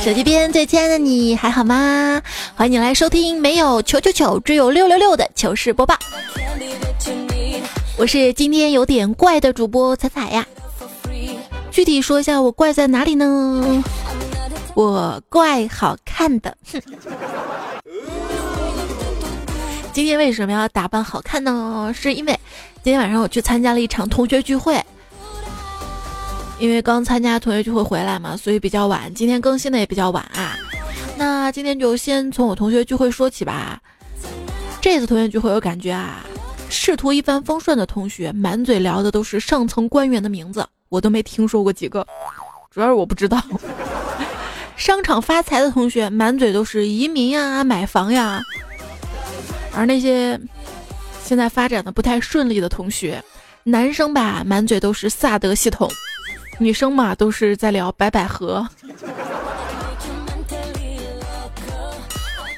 手机边最亲爱的你还好吗？欢迎你来收听没有九九九只有六六六的糗事播报。我是今天有点怪的主播彩彩呀。具体说一下我怪在哪里呢？我怪好看的。哼今天为什么要打扮好看呢？是因为今天晚上我去参加了一场同学聚会。因为刚参加同学聚会回来嘛，所以比较晚。今天更新的也比较晚啊。那今天就先从我同学聚会说起吧。这次同学聚会，我感觉啊，仕途一帆风顺的同学，满嘴聊的都是上层官员的名字，我都没听说过几个，主要是我不知道。商场发财的同学，满嘴都是移民呀、买房呀。而那些现在发展的不太顺利的同学，男生吧，满嘴都是萨德系统。女生嘛，都是在聊白百合。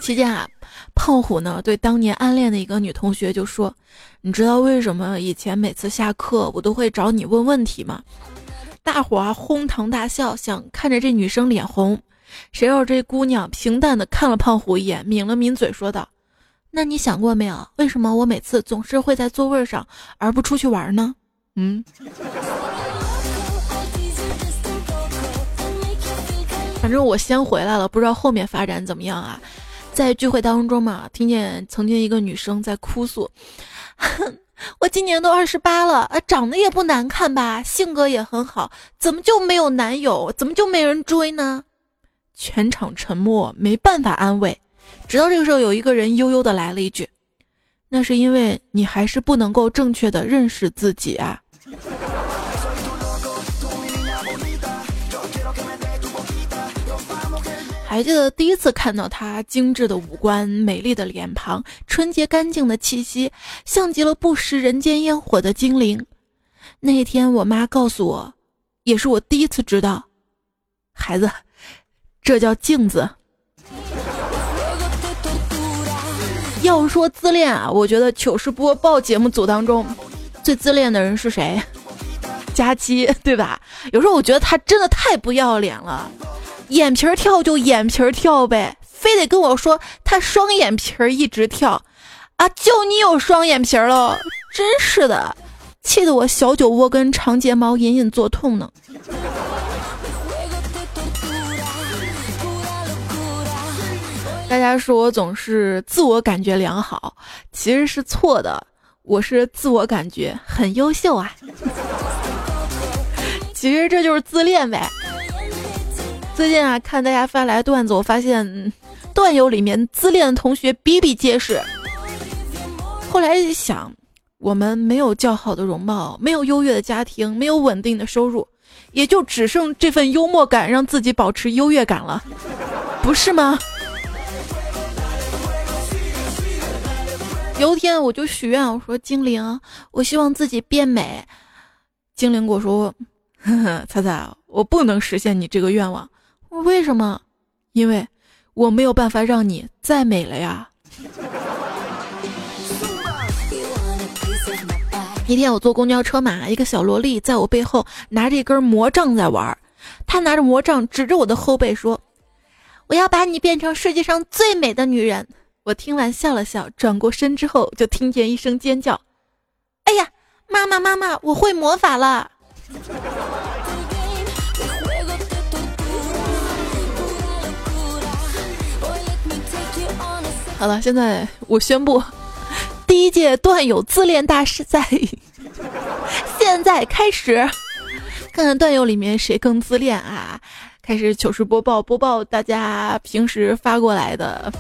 期间啊，胖虎呢对当年暗恋的一个女同学就说：“你知道为什么以前每次下课我都会找你问问题吗？”大伙儿哄堂大笑，想看着这女生脸红。谁料这姑娘平淡的看了胖虎一眼，抿了抿嘴，说道：“那你想过没有，为什么我每次总是会在座位上，而不出去玩呢？”嗯。反正我先回来了，不知道后面发展怎么样啊？在聚会当中嘛，听见曾经一个女生在哭诉：“ 我今年都二十八了，啊，长得也不难看吧，性格也很好，怎么就没有男友？怎么就没人追呢？”全场沉默，没办法安慰。直到这个时候，有一个人悠悠的来了一句：“那是因为你还是不能够正确的认识自己啊。”还记得第一次看到她精致的五官、美丽的脸庞、纯洁干净的气息，像极了不食人间烟火的精灵。那天我妈告诉我，也是我第一次知道，孩子，这叫镜子。要说自恋啊，我觉得糗事播报节目组当中最自恋的人是谁？佳期，对吧？有时候我觉得他真的太不要脸了。眼皮儿跳就眼皮儿跳呗，非得跟我说他双眼皮儿一直跳，啊，就你有双眼皮儿了，真是的，气得我小酒窝跟长睫毛隐隐作痛呢。大家说我总是自我感觉良好，其实是错的，我是自我感觉很优秀啊。其实这就是自恋呗。最近啊，看大家发来段子，我发现段友里面自恋的同学比比皆是。后来想，我们没有较好的容貌，没有优越的家庭，没有稳定的收入，也就只剩这份幽默感，让自己保持优越感了，不是吗？有一天我就许愿，我说精灵，我希望自己变美。精灵跟我说：“ 呵呵，彩彩，我不能实现你这个愿望。”为什么？因为我没有办法让你再美了呀。一天我坐公交车嘛，一个小萝莉在我背后拿着一根魔杖在玩，她拿着魔杖指着我的后背说：“我要把你变成世界上最美的女人。”我听完笑了笑，转过身之后就听见一声尖叫：“哎呀，妈妈妈妈，我会魔法了！”好了，现在我宣布，第一届段友自恋大师赛现在开始，看看段友里面谁更自恋啊！开始糗事播报，播报大家平时发过来的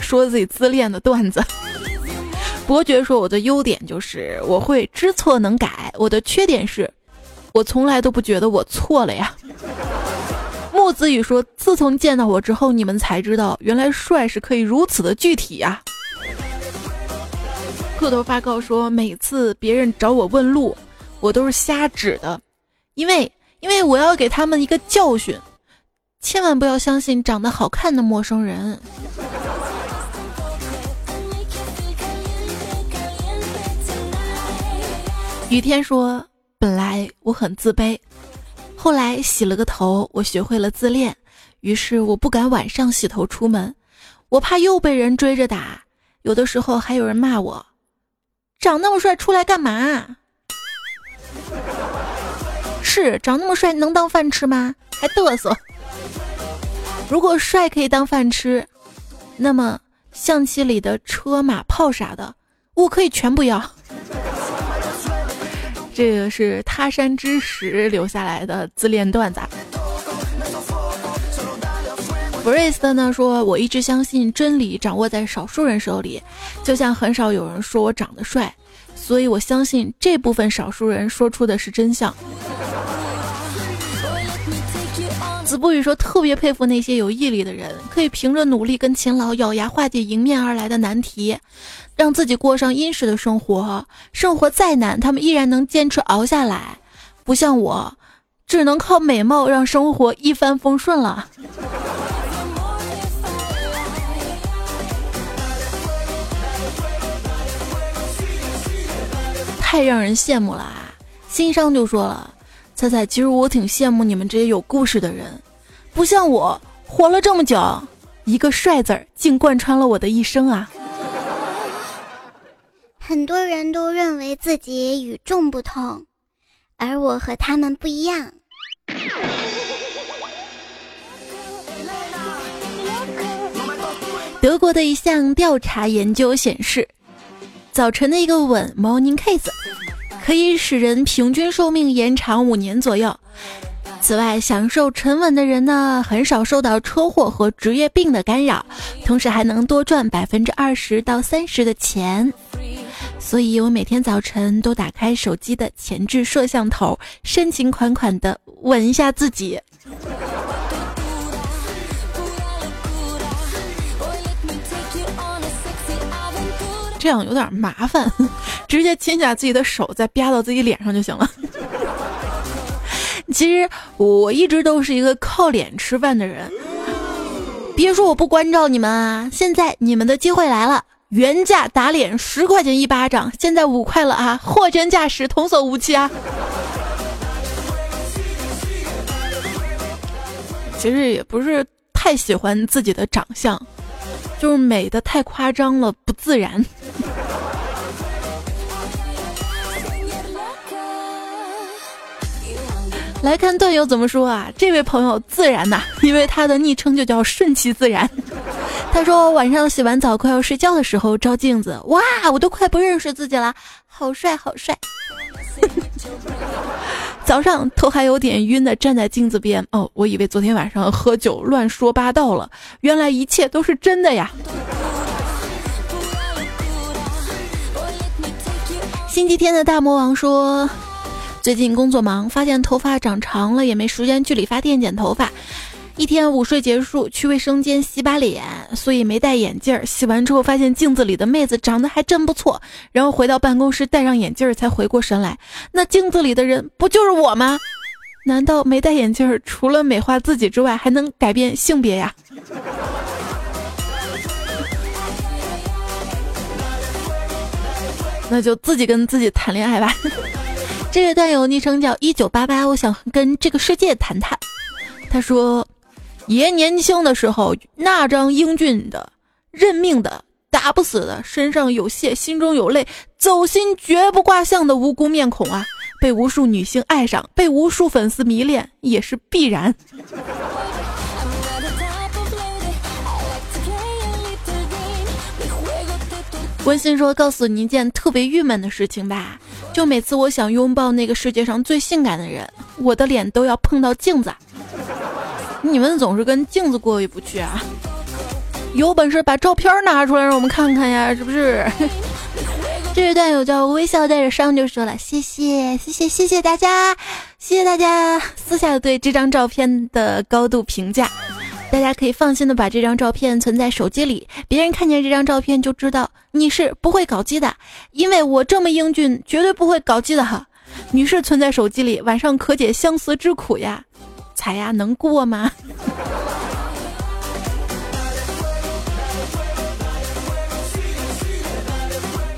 说自己自恋的段子。伯爵说我的优点就是我会知错能改，我的缺点是，我从来都不觉得我错了呀。木子雨说：“自从见到我之后，你们才知道原来帅是可以如此的具体呀。”个头发告说：“每次别人找我问路，我都是瞎指的，因为因为我要给他们一个教训，千万不要相信长得好看的陌生人。”雨天说：“本来我很自卑。”后来洗了个头，我学会了自恋。于是我不敢晚上洗头出门，我怕又被人追着打。有的时候还有人骂我，长那么帅出来干嘛？是长那么帅能当饭吃吗？还嘚瑟。如果帅可以当饭吃，那么象棋里的车马炮啥的，我可以全不要。这个是他山之石留下来的自恋段子。弗瑞斯呢说：“我一直相信真理掌握在少数人手里，就像很少有人说我长得帅，所以我相信这部分少数人说出的是真相。”子不语说：“特别佩服那些有毅力的人，可以凭着努力跟勤劳咬牙化解迎面而来的难题，让自己过上殷实的生活。生活再难，他们依然能坚持熬下来，不像我，只能靠美貌让生活一帆风顺了。”太让人羡慕了啊！心伤就说了：“彩彩，其实我挺羡慕你们这些有故事的人，不像我活了这么久，一个帅字儿竟贯穿了我的一生啊！”很多人都认为自己与众不同，而我和他们不一样。德国的一项调查研究显示。早晨的一个吻 （morning kiss） 可以使人平均寿命延长五年左右。此外，享受晨吻的人呢，很少受到车祸和职业病的干扰，同时还能多赚百分之二十到三十的钱。所以我每天早晨都打开手机的前置摄像头，深情款款的吻一下自己。这样有点麻烦，直接亲下自己的手，再啪到自己脸上就行了。其实我一直都是一个靠脸吃饭的人，别说我不关照你们啊！现在你们的机会来了，原价打脸十块钱一巴掌，现在五块了啊！货真价实，童叟无欺啊！其实也不是太喜欢自己的长相。就是美的太夸张了，不自然。来看段友怎么说啊？这位朋友自然呐，因为他的昵称就叫顺其自然。他说晚上洗完澡快要睡觉的时候照镜子，哇，我都快不认识自己了，好帅好帅。早上头还有点晕的站在镜子边，哦，我以为昨天晚上喝酒乱说八道了，原来一切都是真的呀。星期天的大魔王说，最近工作忙，发现头发长长了，也没时间去理发店剪头发。一天午睡结束，去卫生间洗把脸，所以没戴眼镜。洗完之后发现镜子里的妹子长得还真不错，然后回到办公室戴上眼镜才回过神来，那镜子里的人不就是我吗？难道没戴眼镜除了美化自己之外还能改变性别呀？那就自己跟自己谈恋爱吧。这位段友昵称叫一九八八，我想跟这个世界谈谈。他说。爷年轻的时候，那张英俊的、认命的、打不死的、身上有血、心中有泪、走心绝不挂相的无辜面孔啊，被无数女性爱上，被无数粉丝迷恋，也是必然。温馨说：“告诉你一件特别郁闷的事情吧，就每次我想拥抱那个世界上最性感的人，我的脸都要碰到镜子。”你们总是跟镜子过意不去啊！有本事把照片拿出来让我们看看呀，是不是？这位段友叫微笑带着伤就说了：“谢谢，谢谢，谢谢大家，谢谢大家私下对这张照片的高度评价。大家可以放心的把这张照片存在手机里，别人看见这张照片就知道你是不会搞基的，因为我这么英俊，绝对不会搞基的哈。女士存在手机里，晚上可解相思之苦呀。”彩呀，能过吗？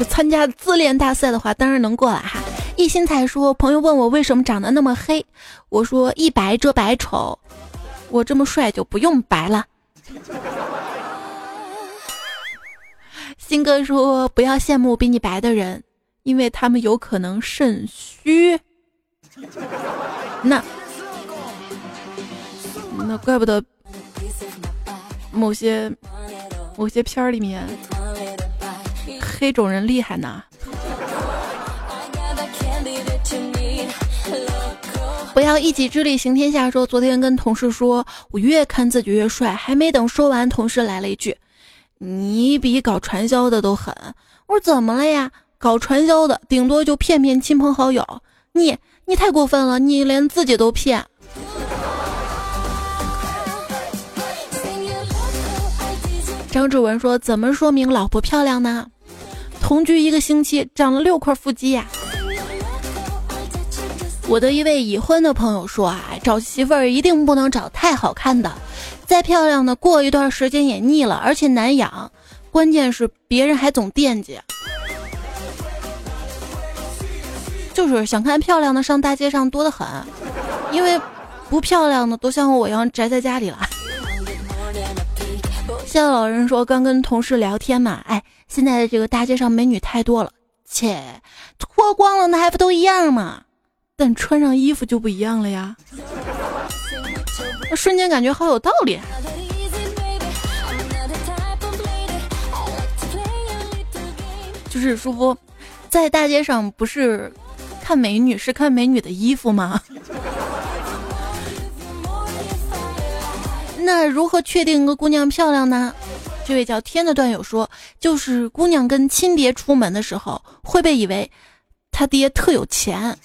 参加自恋大赛的话，当然能过了哈。一心才说，朋友问我为什么长得那么黑，我说一白遮百丑，我这么帅就不用白了。新哥说不要羡慕比你白的人，因为他们有可能肾虚。那那怪不得某些某些片儿里面黑种人厉害呢。不要一己之力行天下。说昨天跟同事说，我越看自己越帅，还没等说完，同事来了一句：“你比搞传销的都狠。”我说：“怎么了呀？搞传销的顶多就骗骗亲朋好友，你你太过分了，你连自己都骗。”张志文说：“怎么说明老婆漂亮呢？同居一个星期，长了六块腹肌呀。”我的一位已婚的朋友说啊，找媳妇儿一定不能找太好看的，再漂亮的过一段时间也腻了，而且难养。关键是别人还总惦记，就是想看漂亮的上大街上多得很，因为不漂亮的都像我一样宅在家里了。现在老人说刚跟同事聊天嘛，哎，现在的这个大街上美女太多了，切，脱光了那还不都一样吗？但穿上衣服就不一样了呀！我瞬间感觉好有道理。就是舒服，在大街上不是看美女，是看美女的衣服吗？那如何确定一个姑娘漂亮呢？这位叫天的段友说，就是姑娘跟亲爹出门的时候，会被以为。他爹特有钱。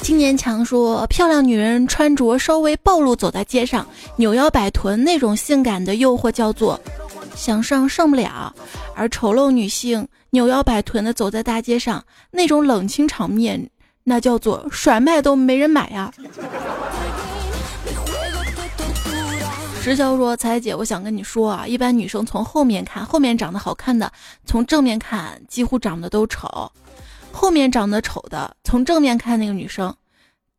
青年强说：“漂亮女人穿着稍微暴露走在街上，扭腰摆臀那种性感的诱惑叫做想上上不了；而丑陋女性扭腰摆臀的走在大街上，那种冷清场面，那叫做甩卖都没人买呀。”石潇说：“彩姐，我想跟你说啊，一般女生从后面看，后面长得好看的，从正面看几乎长得都丑；后面长得丑的，从正面看那个女生，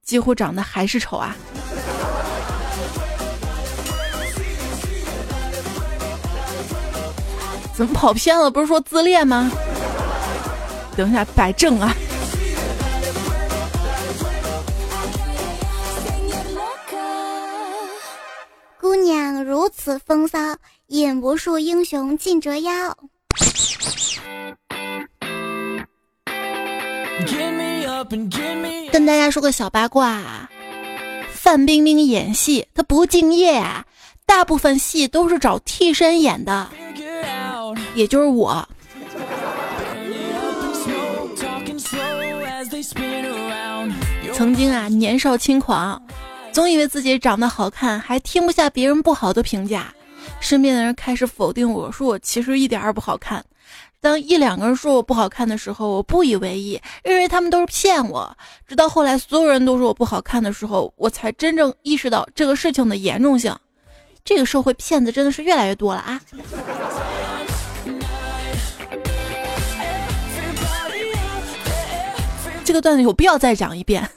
几乎长得还是丑啊。”怎么跑偏了？不是说自恋吗？等一下，摆正啊！如此风骚，引不数英雄尽折腰。跟大家说个小八卦，范冰冰演戏她不敬业啊，大部分戏都是找替身演的，也就是我。曾经啊，年少轻狂。总以为自己长得好看，还听不下别人不好的评价，身边的人开始否定我说我其实一点儿也不好看。当一两个人说我不好看的时候，我不以为意，认为他们都是骗我。直到后来所有人都说我不好看的时候，我才真正意识到这个事情的严重性。这个社会骗子真的是越来越多了啊！这个段子有必要再讲一遍。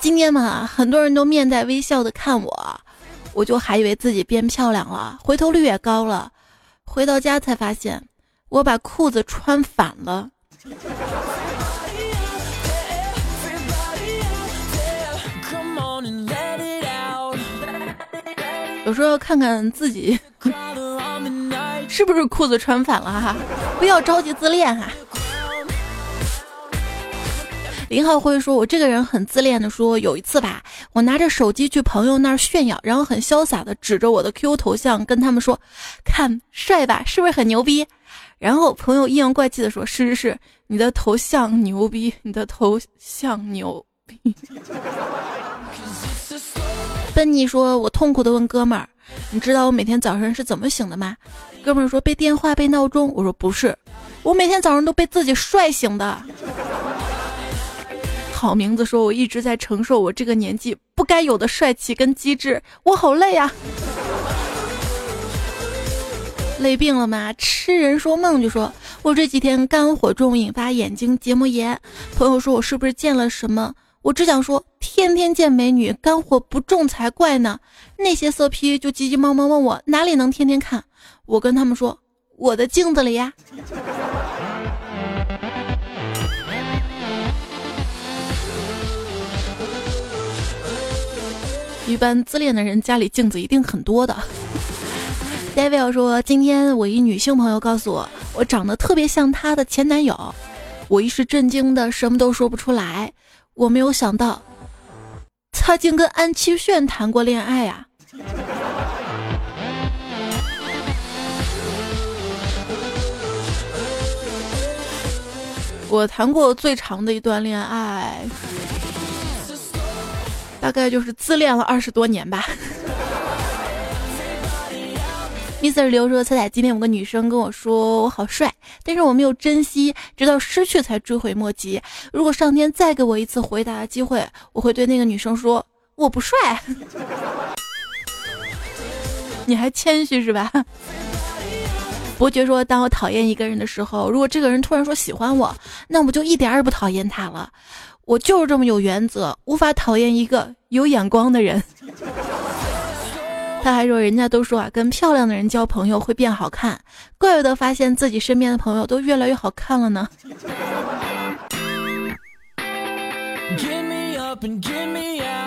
今天嘛，很多人都面带微笑的看我，我就还以为自己变漂亮了，回头率也高了。回到家才发现，我把裤子穿反了。有时候看看自己是不是裤子穿反了哈，不要着急自恋哈。林浩辉说：“我这个人很自恋的，说有一次吧，我拿着手机去朋友那儿炫耀，然后很潇洒的指着我的 QQ 头像跟他们说，看帅吧，是不是很牛逼？然后朋友阴阳怪气的说：是是是，你的头像牛逼，你的头像牛逼。笨妮说：我痛苦的问哥们儿，你知道我每天早上是怎么醒的吗？哥们儿说：被电话，被闹钟。我说不是，我每天早上都被自己帅醒的。”好名字，说我一直在承受我这个年纪不该有的帅气跟机智，我好累呀！累病了吗？痴人说梦就说我这几天肝火重，引发眼睛结膜炎。朋友说我是不是见了什么？我只想说，天天见美女，肝火不重才怪呢。那些色批就急急忙忙问我哪里能天天看，我跟他们说我的镜子里呀。一般自恋的人家里镜子一定很多的。David 说：“今天我一女性朋友告诉我，我长得特别像她的前男友，我一时震惊的什么都说不出来。我没有想到，他竟跟安七炫谈过恋爱啊！我谈过最长的一段恋爱，大概就是自恋了二十多年吧。” Mr. 刘说：“彩彩，今天有个女生跟我说我好帅，但是我没有珍惜，直到失去才追悔莫及。如果上天再给我一次回答的机会，我会对那个女生说我不帅。你还谦虚是吧？” 伯爵说：“当我讨厌一个人的时候，如果这个人突然说喜欢我，那我就一点也不讨厌他了。我就是这么有原则，无法讨厌一个有眼光的人。”他还说：“人家都说啊，跟漂亮的人交朋友会变好看，怪不得发现自己身边的朋友都越来越好看了呢。” give me up and give me up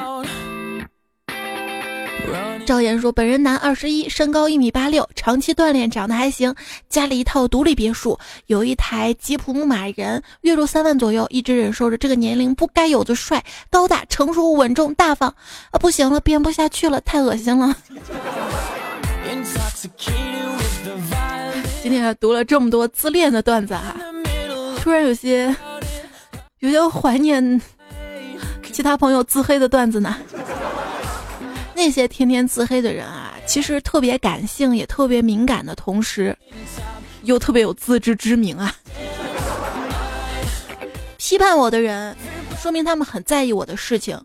赵岩说：“本人男，二十一，身高一米八六，长期锻炼，长得还行，家里一套独立别墅，有一台吉普牧马人，月入三万左右，一直忍受着这个年龄不该有的帅，高大成熟稳重大方。啊，不行了，编不下去了，太恶心了。今天读了这么多自恋的段子哈，突然有些有些怀念其他朋友自黑的段子呢。”那些天天自黑的人啊，其实特别感性，也特别敏感的同时，又特别有自知之明啊。批判我的人，说明他们很在意我的事情，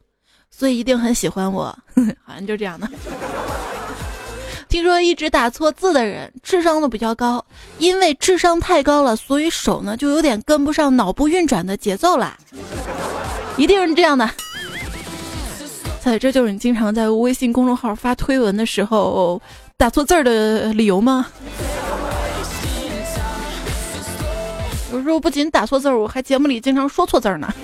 所以一定很喜欢我。好像就这样的。听说一直打错字的人，智商都比较高，因为智商太高了，所以手呢就有点跟不上脑部运转的节奏了。一定是这样的。这就是你经常在微信公众号发推文的时候打错字儿的理由吗？有时候不仅打错字儿，我还节目里经常说错字儿呢。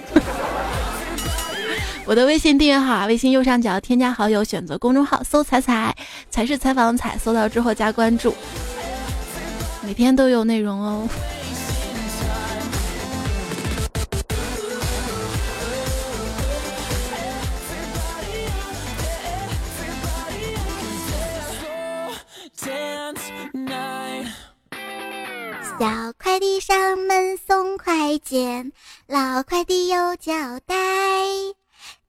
我的微信订阅号，微信右上角添加好友，选择公众号搜“彩彩”，才是采访彩，搜到之后加关注，每天都有内容哦。快递上门送快件，老快递有交代。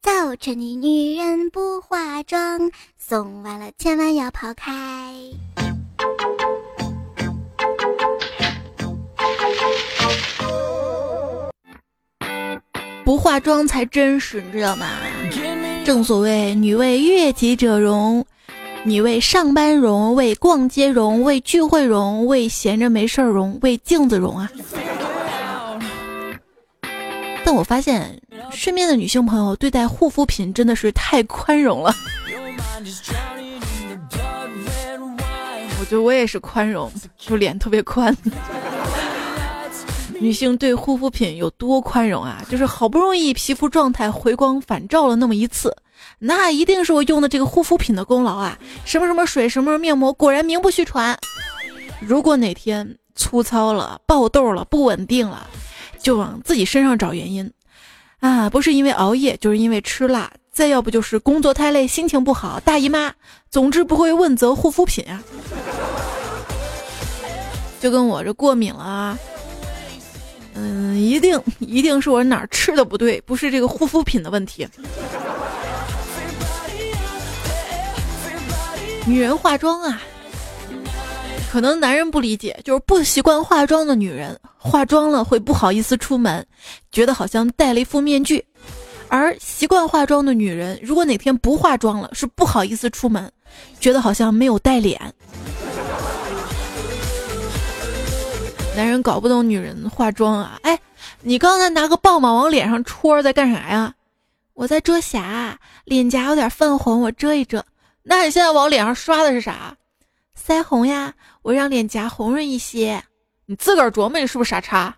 早晨的女人不化妆，送完了千万要跑开。不化妆才真实，你知道吗？正所谓女为悦己者容。你为上班容，为逛街容，为聚会容，为闲着没事儿容，为镜子容啊！但我发现身边的女性朋友对待护肤品真的是太宽容了。我觉得我也是宽容，就脸特别宽。女性对护肤品有多宽容啊？就是好不容易皮肤状态回光返照了那么一次。那一定是我用的这个护肤品的功劳啊！什么什么水，什么什么面膜，果然名不虚传。如果哪天粗糙了、爆痘了、不稳定了，就往自己身上找原因啊！不是因为熬夜，就是因为吃辣，再要不就是工作太累、心情不好、大姨妈，总之不会问责护肤品啊。就跟我这过敏了啊，嗯，一定一定是我哪儿吃的不对，不是这个护肤品的问题。女人化妆啊，可能男人不理解，就是不习惯化妆的女人，化妆了会不好意思出门，觉得好像戴了一副面具；而习惯化妆的女人，如果哪天不化妆了，是不好意思出门，觉得好像没有带脸。男人搞不懂女人化妆啊，哎，你刚才拿个棒棒往脸上戳，在干啥呀？我在遮瑕，脸颊有点泛红，我遮一遮。那你现在往脸上刷的是啥？腮红呀，我让脸颊红润一些。你自个儿琢磨，你是不是傻叉？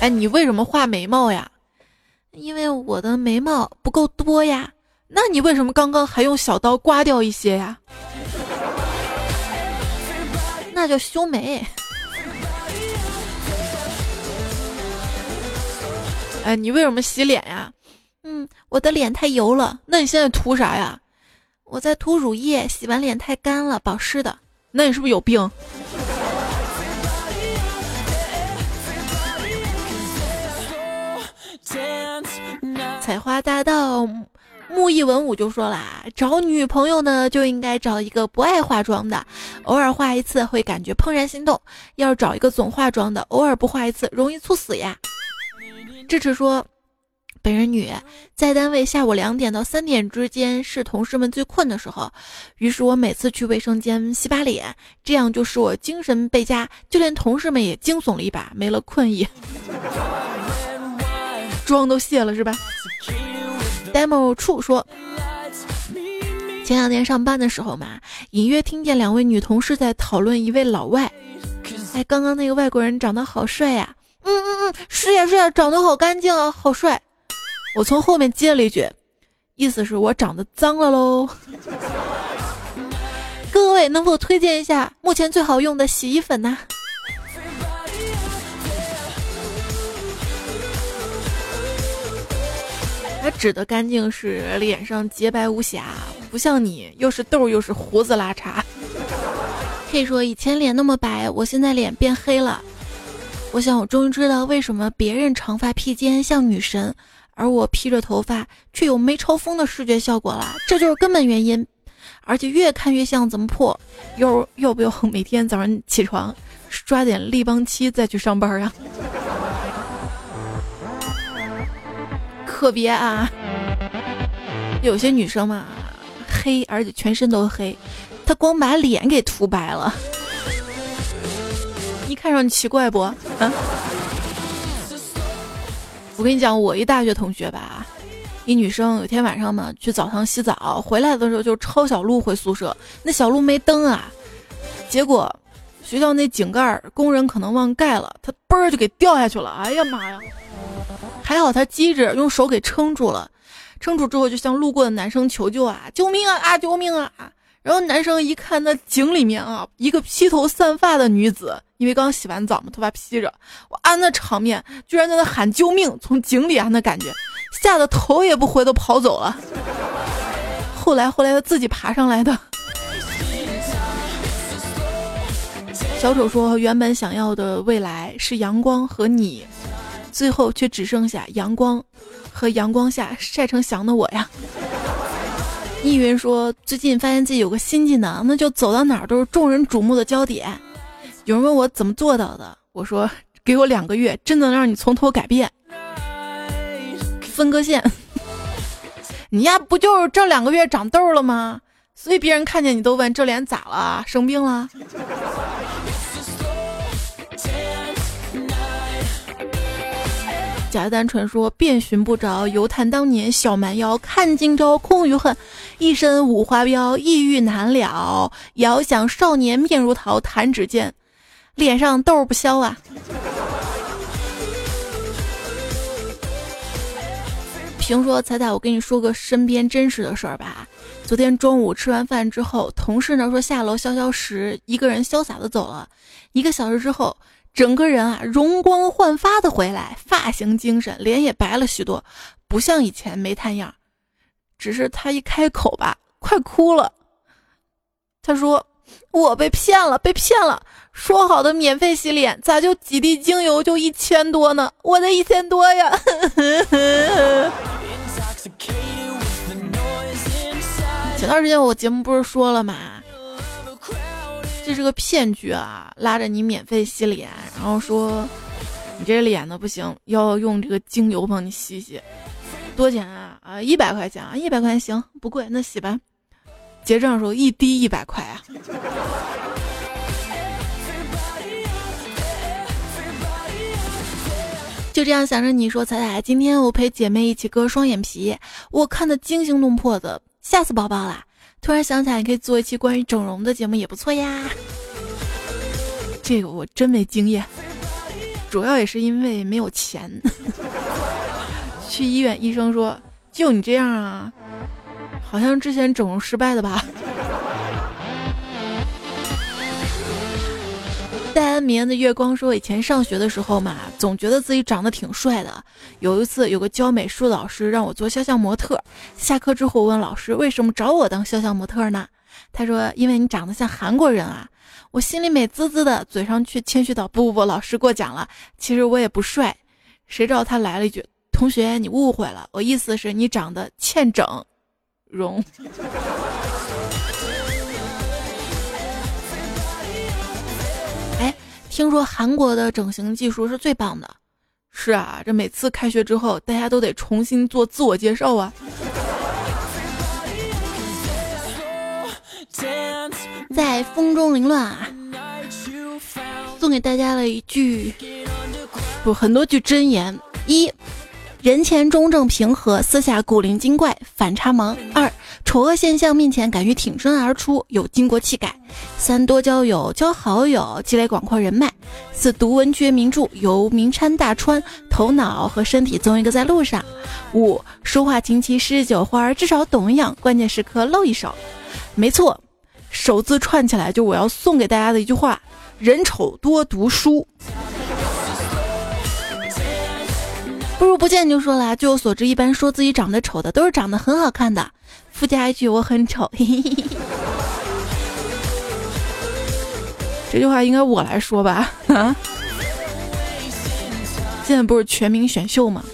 哎，你为什么画眉毛呀？因为我的眉毛不够多呀。那你为什么刚刚还用小刀刮掉一些呀？那叫修眉。哎，你为什么洗脸呀？嗯，我的脸太油了。那你现在涂啥呀？我在涂乳液，洗完脸太干了，保湿的。那你是不是有病？采花大盗木易文武就说啦，找女朋友呢就应该找一个不爱化妆的，偶尔化一次会感觉怦然心动；要是找一个总化妆的，偶尔不化一次容易猝死呀。智齿说，本人女，在单位下午两点到三点之间是同事们最困的时候，于是我每次去卫生间洗把脸，这样就使我精神倍加，就连同事们也惊悚了一把，没了困意。妆都卸了是吧？demo 处说，前两天上班的时候嘛，隐约听见两位女同事在讨论一位老外。哎，刚刚那个外国人长得好帅呀！嗯嗯嗯，是呀是呀，长得好干净啊，好帅。我从后面接了一句，意思是我长得脏了喽。各位能否推荐一下目前最好用的洗衣粉呢？他指的干净是脸上洁白无瑕，不像你又是痘又是胡子拉碴。可以说以前脸那么白，我现在脸变黑了。我想我终于知道为什么别人长发披肩像女神，而我披着头发却有没超风的视觉效果了，这就是根本原因。而且越看越像，怎么破？要要不要每天早上起床刷点立邦漆再去上班呀？特别啊，有些女生嘛，黑而且全身都黑，她光把脸给涂白了，你看上去奇怪不？啊？我跟你讲，我一大学同学吧，一女生有天晚上嘛去澡堂洗澡，回来的时候就抄小路回宿舍，那小路没灯啊，结果学校那井盖工人可能忘盖了，她嘣儿就给掉下去了，哎呀妈呀！还好他机智，用手给撑住了，撑住之后就向路过的男生求救啊！救命啊啊！救命啊！然后男生一看那井里面啊，一个披头散发的女子，因为刚洗完澡嘛，头发披着，哇，那场面居然在那喊救命，从井里啊那感觉，吓得头也不回的跑走了。后来后来他自己爬上来的。小丑说，原本想要的未来是阳光和你。最后却只剩下阳光，和阳光下晒成翔的我呀。易云说，最近发现自己有个新技能，那就走到哪儿都是众人瞩目的焦点。有人问我怎么做到的，我说给我两个月，真能让你从头改变。分割线，你呀不就是这两个月长痘了吗？所以别人看见你都问这脸咋了，生病了？假单纯说，遍寻不着，犹叹当年小蛮腰。看今朝空余恨，一身五花膘，意欲难了。遥想少年面如桃，弹指间，脸上痘不消啊。评说彩彩，我跟你说个身边真实的事儿吧。昨天中午吃完饭之后，同事呢说下楼消消食，一个人潇洒的走了。一个小时之后。整个人啊，容光焕发的回来，发型精神，脸也白了许多，不像以前没炭样。只是他一开口吧，快哭了。他说：“我被骗了，被骗了！说好的免费洗脸，咋就几滴精油就一千多呢？我的一千多呀！” 前段时间我节目不是说了吗？这是个骗局啊！拉着你免费洗脸，然后说你这脸呢不行，要用这个精油帮你洗洗，多钱啊？啊，一百块钱啊，一百块钱行，不贵，那洗吧。结账的时候一滴一百块啊。就这样想着你说彩彩，今天我陪姐妹一起割双眼皮，我看的惊心动魄的，吓死宝宝了。突然想起来，你可以做一期关于整容的节目，也不错呀。这个我真没经验，主要也是因为没有钱。去医院，医生说就你这样啊，好像之前整容失败的吧。安眠的月光说：“以前上学的时候嘛，总觉得自己长得挺帅的。有一次，有个教美术老师让我做肖像模特。下课之后问老师为什么找我当肖像模特呢？他说：因为你长得像韩国人啊。我心里美滋滋的，嘴上却谦虚道：不不不，老师过奖了。其实我也不帅。谁知道他来了一句：同学，你误会了，我意思是你长得欠整容。”听说韩国的整形技术是最棒的，是啊，这每次开学之后，大家都得重新做自我介绍啊。在风中凌乱啊，送给大家了一句，不，很多句真言一。人前中正平和，私下古灵精怪，反差萌。二，丑恶现象面前敢于挺身而出，有巾帼气概。三，多交友，交好友，积累广阔人脉。四，读文学名著，游名山大川，头脑和身体总一个在路上。五，书画琴棋诗酒花，至少懂一样，关键时刻露一手。没错，首字串起来就我要送给大家的一句话：人丑多读书。不如不见就说了。据我所知，一般说自己长得丑的都是长得很好看的。附加一句，我很丑。这句话应该我来说吧？啊？现在不是全民选秀吗？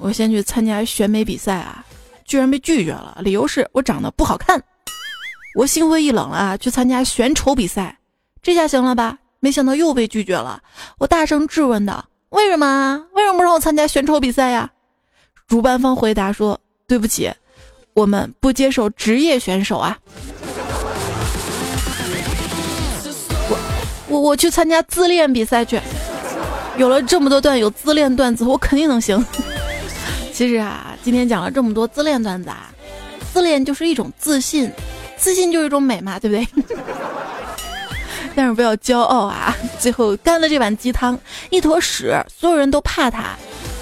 我先去参加选美比赛啊，居然被拒绝了，理由是我长得不好看。我心灰意冷了啊，去参加选丑比赛，这下行了吧？没想到又被拒绝了。我大声质问道。为什么啊？为什么不让我参加选丑比赛呀？主办方回答说：“对不起，我们不接受职业选手啊。”我我我去参加自恋比赛去，有了这么多段有自恋段子，我肯定能行。其实啊，今天讲了这么多自恋段子啊，自恋就是一种自信，自信就是一种美嘛，对不对？但是不要骄傲啊！最后干了这碗鸡汤，一坨屎，所有人都怕他，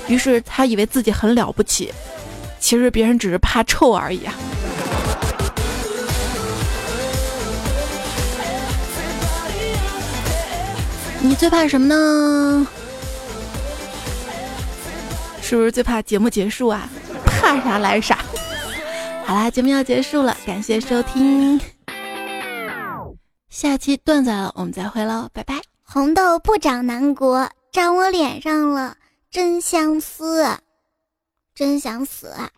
于是他以为自己很了不起，其实别人只是怕臭而已啊！你最怕什么呢？是不是最怕节目结束啊？怕啥来啥！好啦，节目要结束了，感谢收听。下期段子了，我们再会喽，拜拜。红豆不长南国，粘我脸上了，真相思，真想死。啊！